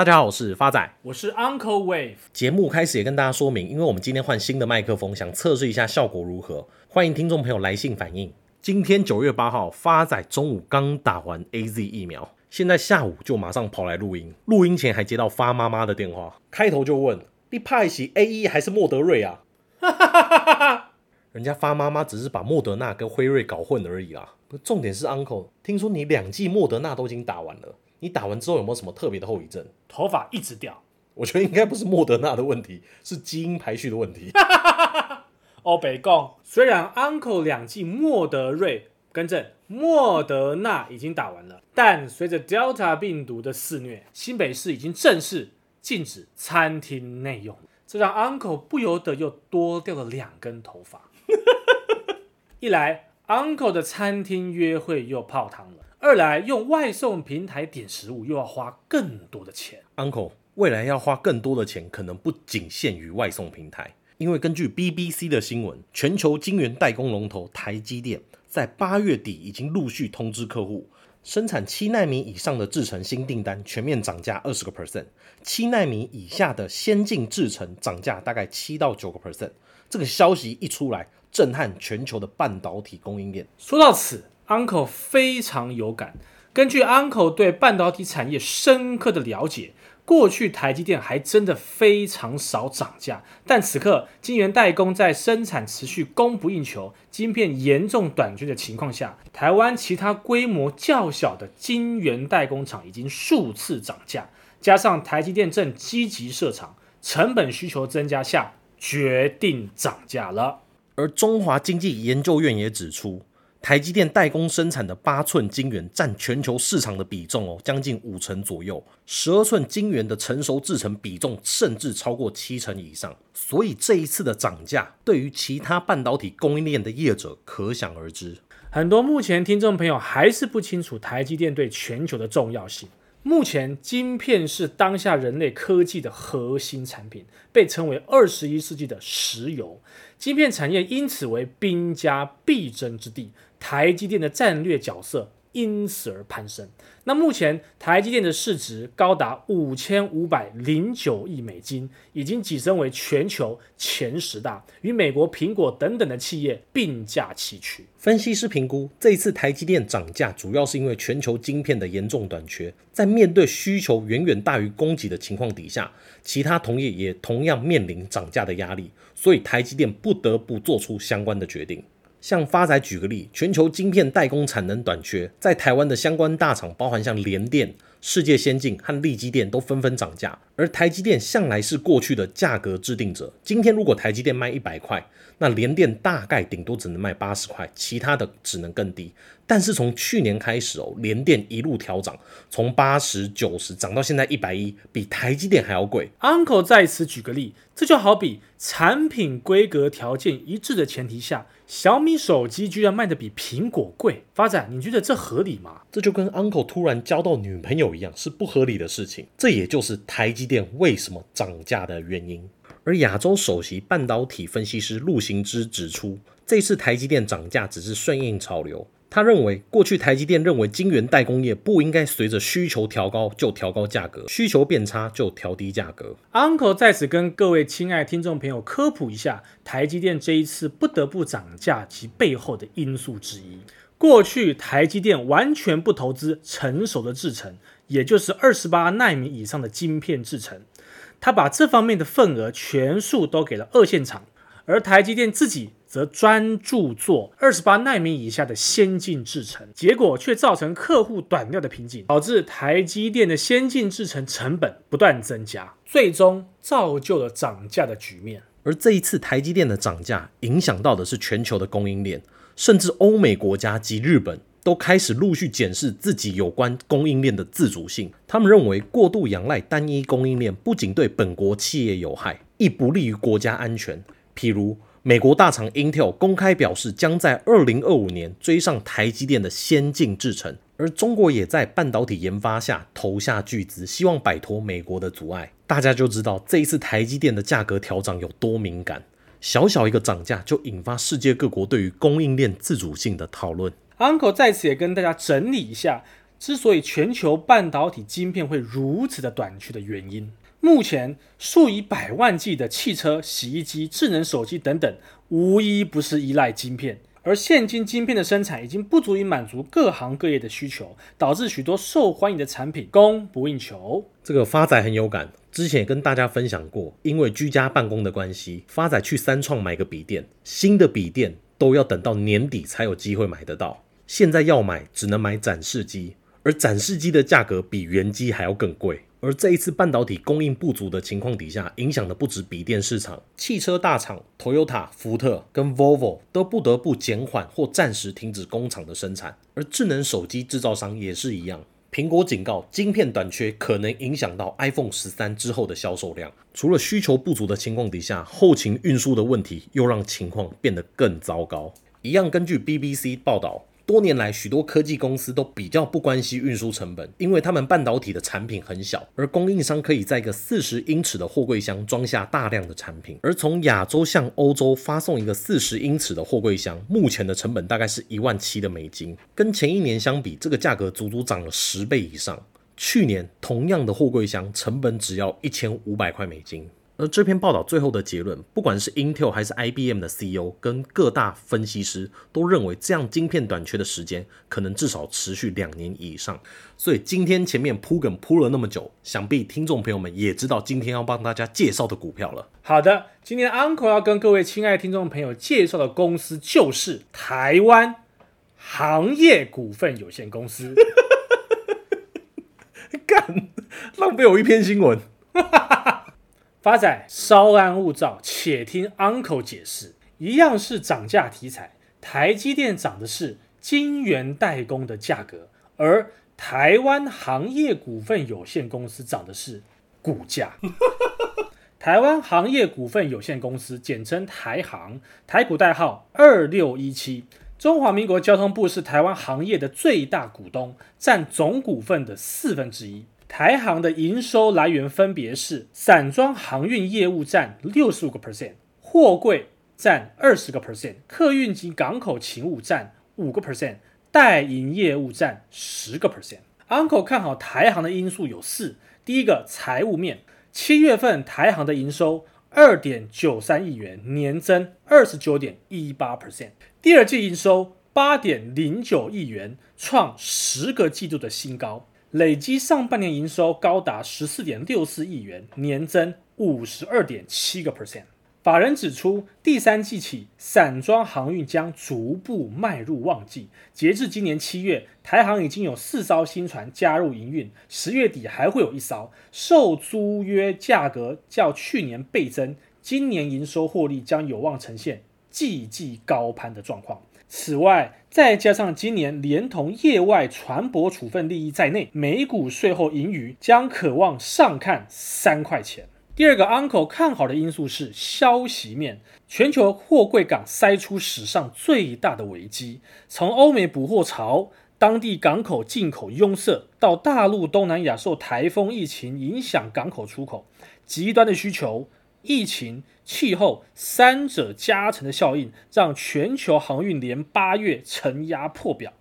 大家好，我是发仔，我是 Uncle Wave。节目开始也跟大家说明，因为我们今天换新的麦克风，想测试一下效果如何。欢迎听众朋友来信反映。今天九月八号，发仔中午刚打完 AZ 疫苗，现在下午就马上跑来录音。录音前还接到发妈妈的电话，开头就问：你派是 AE 还是莫德瑞啊？哈哈哈哈哈！人家发妈妈只是把莫德纳跟辉瑞搞混而已啦。重点是 Uncle，听说你两剂莫德纳都已经打完了。你打完之后有没有什么特别的后遗症？头发一直掉。我觉得应该不是莫德纳的问题，是基因排序的问题。哦，北贡，虽然 Uncle 两剂莫德瑞，更正，莫德纳已经打完了，但随着 Delta 病毒的肆虐，新北市已经正式禁止餐厅内用，这让 Uncle 不由得又多掉了两根头发。一来，Uncle 的餐厅约会又泡汤了。二来用外送平台点食物又要花更多的钱，Uncle，未来要花更多的钱，可能不仅限于外送平台，因为根据 BBC 的新闻，全球晶圆代工龙头台积电在八月底已经陆续通知客户，生产七纳米以上的制程新订单全面涨价二十个 percent，七纳米以下的先进制程涨价大概七到九个 percent。这个消息一出来，震撼全球的半导体供应链。说到此。Uncle 非常有感。根据 Uncle 对半导体产业深刻的了解，过去台积电还真的非常少涨价，但此刻晶圆代工在生产持续供不应求、晶片严重短缺的情况下，台湾其他规模较小的晶圆代工厂已经数次涨价，加上台积电正积极设厂，成本需求增加下，决定涨价了。而中华经济研究院也指出。台积电代工生产的八寸晶圆占全球市场的比重哦，将近五成左右。十二寸晶圆的成熟制程比重甚至超过七成以上。所以这一次的涨价，对于其他半导体供应链的业者可想而知。很多目前听众朋友还是不清楚台积电对全球的重要性。目前，晶片是当下人类科技的核心产品，被称为二十一世纪的石油。晶片产业因此为兵家必争之地。台积电的战略角色因此而攀升。那目前台积电的市值高达五千五百零九亿美金，已经跻身为全球前十大，与美国苹果等等的企业并驾齐驱。分析师评估，这一次台积电涨价，主要是因为全球晶片的严重短缺，在面对需求远远大于供给的情况底下，其他同业也同样面临涨价的压力，所以台积电不得不做出相关的决定。像发仔举个例，全球晶片代工产能短缺，在台湾的相关大厂，包含像联电、世界先进和力基电都纷纷涨价，而台积电向来是过去的价格制定者。今天如果台积电卖一百块，那联电大概顶多只能卖八十块，其他的只能更低。但是从去年开始哦，联电一路调涨，从八十九十涨到现在一百一，比台积电还要贵。Uncle 在此举个例，这就好比产品规格条件一致的前提下，小米手机居然卖得比苹果贵。发展，你觉得这合理吗？这就跟 Uncle 突然交到女朋友一样，是不合理的事情。这也就是台积电为什么涨价的原因。而亚洲首席半导体分析师陆行之指出，这次台积电涨价只是顺应潮流。他认为，过去台积电认为晶圆代工业不应该随着需求调高就调高价格，需求变差就调低价格。Uncle 在此跟各位亲爱听众朋友科普一下，台积电这一次不得不涨价及背后的因素之一。过去台积电完全不投资成熟的制程，也就是二十八奈米以上的晶片制程，他把这方面的份额全数都给了二线厂，而台积电自己。则专注做二十八奈米以下的先进制程，结果却造成客户短料的瓶颈，导致台积电的先进制程成本不断增加，最终造就了涨价的局面。而这一次台积电的涨价，影响到的是全球的供应链，甚至欧美国家及日本都开始陆续检视自己有关供应链的自主性。他们认为，过度仰赖单一供应链不仅对本国企业有害，亦不利于国家安全。譬如，美国大厂 Intel 公开表示，将在二零二五年追上台积电的先进制程，而中国也在半导体研发下投下巨资，希望摆脱美国的阻碍。大家就知道这一次台积电的价格调涨有多敏感，小小一个涨价就引发世界各国对于供应链自主性的讨论。Uncle 在此也跟大家整理一下。之所以全球半导体晶片会如此的短缺的原因。目前数以百万计的汽车、洗衣机、智能手机等等，无一不是依赖晶片。而现今晶片的生产已经不足以满足各行各业的需求，导致许多受欢迎的产品供不应求。这个发仔很有感，之前也跟大家分享过，因为居家办公的关系，发仔去三创买个笔电，新的笔电都要等到年底才有机会买得到。现在要买，只能买展示机，而展示机的价格比原机还要更贵。而这一次半导体供应不足的情况底下，影响的不止笔电市场，汽车大厂 Toyota、福特跟 Volvo 都不得不减缓或暂时停止工厂的生产。而智能手机制造商也是一样，苹果警告，晶片短缺可能影响到 iPhone 十三之后的销售量。除了需求不足的情况底下，后勤运输的问题又让情况变得更糟糕。一样，根据 BBC 报道。多年来，许多科技公司都比较不关心运输成本，因为他们半导体的产品很小，而供应商可以在一个四十英尺的货柜箱装下大量的产品。而从亚洲向欧洲发送一个四十英尺的货柜箱，目前的成本大概是一万七的美金，跟前一年相比，这个价格足足涨了十倍以上。去年同样的货柜箱成本只要一千五百块美金。而这篇报道最后的结论，不管是 Intel 还是 IBM 的 CEO 跟各大分析师都认为，这样晶片短缺的时间可能至少持续两年以上。所以今天前面铺梗铺了那么久，想必听众朋友们也知道今天要帮大家介绍的股票了。好的，今天 Uncle 要跟各位亲爱的听众朋友介绍的公司就是台湾行业股份有限公司。干，浪费我一篇新闻。发仔，稍安勿躁，且听 Uncle 解释。一样是涨价题材，台积电涨的是晶圆代工的价格，而台湾行业股份有限公司涨的是股价。台湾行业股份有限公司简称台行，台股代号二六一七。中华民国交通部是台湾行业的最大股东，占总股份的四分之一。台航的营收来源分别是散装航运业务占六十五个 percent，货柜占二十个 percent，客运及港口勤务占五个 percent，代营业务占十个 percent。Uncle 看好台航的因素有四：第一个财务面，七月份台航的营收二点九三亿元，年增二十九点一八 percent；第二季营收八点零九亿元，创十个季度的新高。累积上半年营收高达十四点六四亿元，年增五十二点七个 percent。法人指出，第三季起，散装航运将逐步迈入旺季。截至今年七月，台航已经有四艘新船加入营运，十月底还会有一艘。受租约价格较去年倍增，今年营收获利将有望呈现季季高攀的状况。此外，再加上今年连同业外船舶处分利益在内，每股税后盈余将可望上看三块钱。第二个 Uncle 看好的因素是消息面，全球货柜港塞出史上最大的危机，从欧美补货潮、当地港口进口壅塞，到大陆东南亚受台风疫情影响港口出口，极端的需求。疫情、气候三者加成的效应，让全球航运连八月承压破表。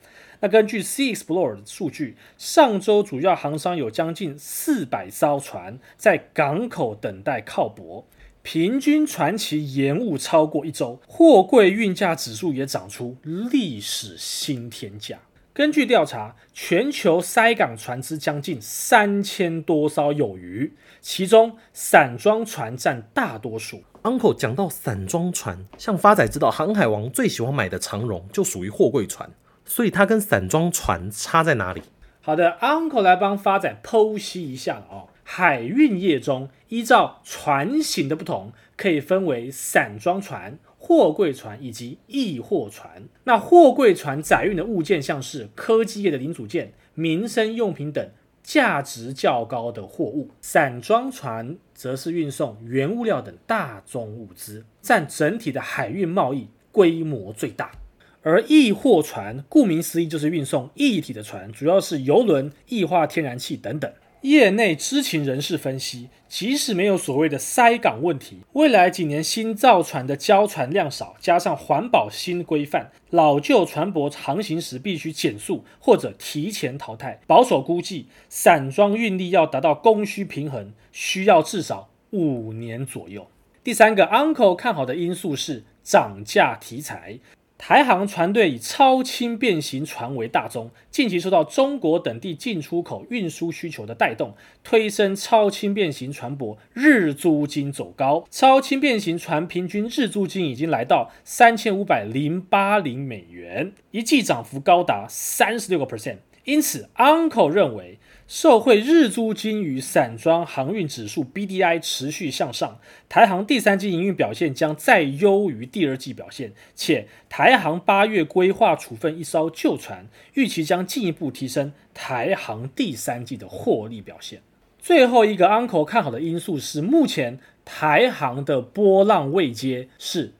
那根据 Sea Explorer 的数据，上周主要航商有将近四百艘船在港口等待靠泊，平均船期延误超过一周，货柜运价指数也涨出历史新天价。根据调查，全球塞港船只将近三千多艘有余，其中散装船占大多数。Uncle 讲到散装船，像发仔知道，航海王最喜欢买的长荣就属于货柜船，所以它跟散装船差在哪里？好的，Uncle 来帮发仔剖析一下哦。海运业中，依照船型的不同，可以分为散装船。货柜船以及易货船，那货柜船载运的物件像是科技业的零组件、民生用品等价值较高的货物；散装船则是运送原物料等大宗物资，占整体的海运贸易规模最大。而易货船顾名思义就是运送液体的船，主要是油轮、液化天然气等等。业内知情人士分析，即使没有所谓的塞港问题，未来几年新造船的交船量少，加上环保新规范，老旧船舶航行时必须减速或者提前淘汰。保守估计，散装运力要达到供需平衡，需要至少五年左右。第三个，Uncle 看好的因素是涨价题材。台航船队以超轻便型船为大宗，近期受到中国等地进出口运输需求的带动，推升超轻便型船舶日租金走高。超轻便型船平均日租金已经来到三千五百零八零美元，一季涨幅高达三十六个 percent。因此，Uncle 认为。受惠日租金与散装航运指数 BDI 持续向上，台航第三季营运表现将再优于第二季表现，且台航八月规划处分一艘旧船，预期将进一步提升台航第三季的获利表现。最后一个 Uncle 看好的因素是，目前台航的波浪位阶是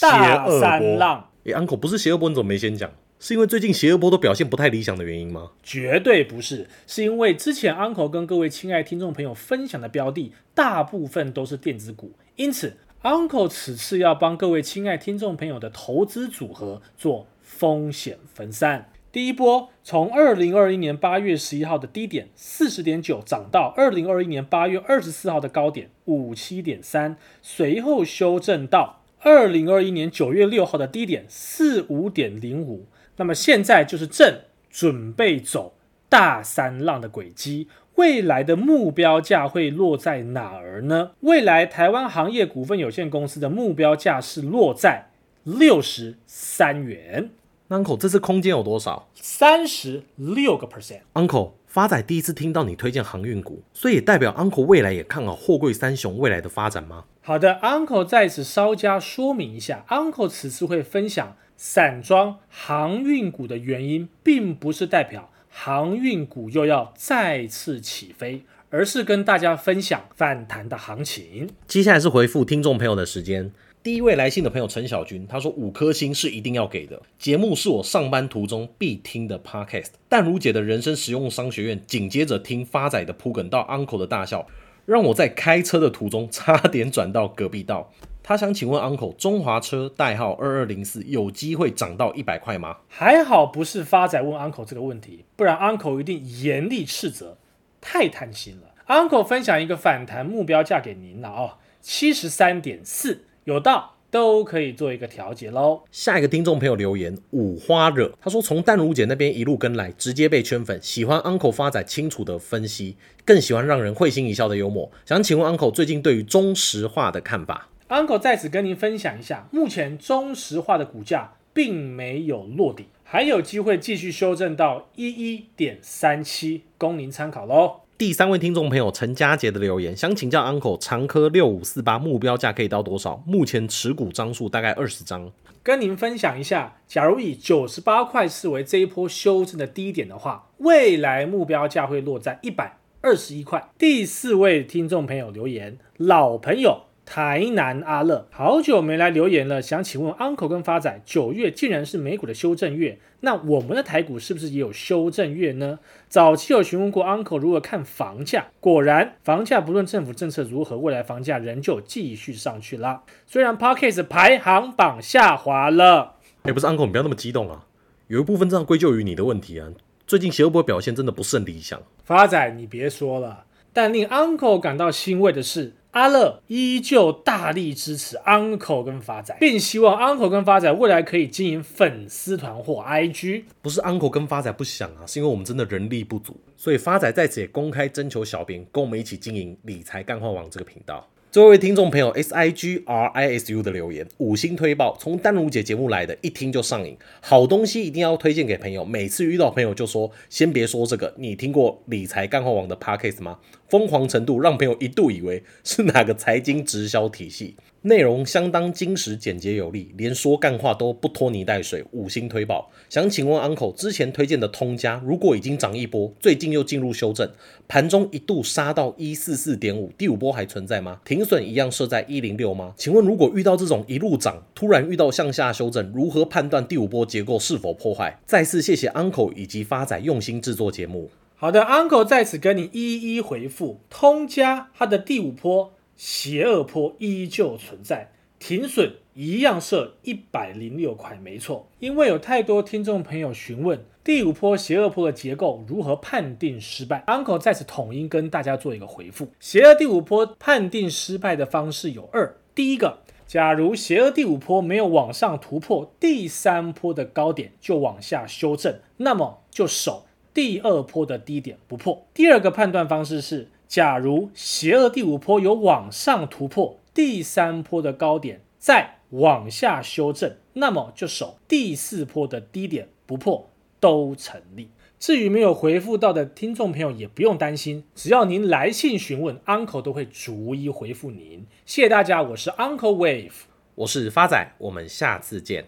大三浪。哎，Uncle 不是邪恶波，你怎么没先讲？是因为最近邪恶波都表现不太理想的原因吗？绝对不是，是因为之前 Uncle 跟各位亲爱听众朋友分享的标的，大部分都是电子股，因此 Uncle 此次要帮各位亲爱听众朋友的投资组合做风险分散。第一波从二零二一年八月十一号的低点四十点九涨到二零二一年八月二十四号的高点五七点三，随后修正到二零二一年九月六号的低点四五点零五。那么现在就是正准备走大三浪的轨迹，未来的目标价会落在哪儿呢？未来台湾行业股份有限公司的目标价是落在六十三元。Uncle，这次空间有多少？三十六个 percent。Uncle，发仔第一次听到你推荐航运股，所以也代表 Uncle 未来也看好货柜三雄未来的发展吗？好的，Uncle 在此稍加说明一下，Uncle 此次会分享。散装航运股的原因，并不是代表航运股又要再次起飞，而是跟大家分享反弹的行情。接下来是回复听众朋友的时间。第一位来信的朋友陈小军，他说五颗星是一定要给的。节目是我上班途中必听的 podcast。但如姐的人生实用商学院，紧接着听发仔的铺梗到 Uncle 的大笑，让我在开车的途中差点转到隔壁道。他想请问 Uncle，中华车代号二二零四有机会涨到一百块吗？还好不是发仔问 Uncle 这个问题，不然 Uncle 一定严厉斥责，太贪心了。Uncle 分享一个反弹目标价给您了哦，七十三点四，有到。都可以做一个调节喽。下一个听众朋友留言五花惹，他说从淡如姐那边一路跟来，直接被圈粉，喜欢 Uncle 发仔清楚的分析，更喜欢让人会心一笑的幽默。想请问 Uncle 最近对于中石化的看法？Uncle 在此跟您分享一下，目前中石化的股价并没有落底，还有机会继续修正到一一点三七，供您参考喽。第三位听众朋友陈佳杰的留言，想请教 Uncle 长科六五四八目标价可以到多少？目前持股张数大概二十张。跟您分享一下，假如以九十八块视为这一波修正的低点的话，未来目标价会落在一百二十一块。第四位听众朋友留言，老朋友。台南阿乐好久没来留言了，想请问 Uncle 跟发仔，九月竟然是美股的修正月，那我们的台股是不是也有修正月呢？早期有询问过 Uncle 如何看房价，果然房价不论政府政策如何，未来房价仍旧继续上去啦。虽然 Parkes 排行榜下滑了，哎，不是 Uncle，你不要那么激动啊，有一部分这样归咎于你的问题啊。最近邪恶波表现真的不甚理想，发仔你别说了，但令 Uncle 感到欣慰的是。阿乐依旧大力支持 Uncle 跟发仔，并希望 Uncle 跟发仔未来可以经营粉丝团或 IG。不是 Uncle 跟发仔不想啊，是因为我们真的人力不足，所以发仔在此也公开征求小编，跟我们一起经营理财干货王这个频道。这位听众朋友 S I G R I S U 的留言，五星推爆，从丹如姐节目来的，一听就上瘾，好东西一定要推荐给朋友。每次遇到朋友就说，先别说这个，你听过理财干货王的 Podcast 吗？疯狂程度让朋友一度以为是哪个财经直销体系。内容相当精实、简洁有力，连说干话都不拖泥带水，五星推爆。想请问 Uncle，之前推荐的通家，如果已经涨一波，最近又进入修正，盘中一度杀到一四四点五，第五波还存在吗？停损一样设在一零六吗？请问如果遇到这种一路涨，突然遇到向下修正，如何判断第五波结构是否破坏？再次谢谢 Uncle 以及发仔用心制作节目。好的，Uncle 在此跟你一一回复。通家它的第五波邪恶波依旧存在，停损一样设一百零六块，没错。因为有太多听众朋友询问第五波邪恶波的结构如何判定失败，Uncle 在此统一跟大家做一个回复。邪恶第五波判定失败的方式有二，第一个。假如邪恶第五波没有往上突破第三波的高点，就往下修正，那么就守第二波的低点不破。第二个判断方式是，假如邪恶第五波有往上突破第三波的高点，再往下修正，那么就守第四波的低点不破，都成立。至于没有回复到的听众朋友，也不用担心，只要您来信询问，Uncle 都会逐一回复您。谢谢大家，我是 Uncle Wave，我是发仔，我们下次见。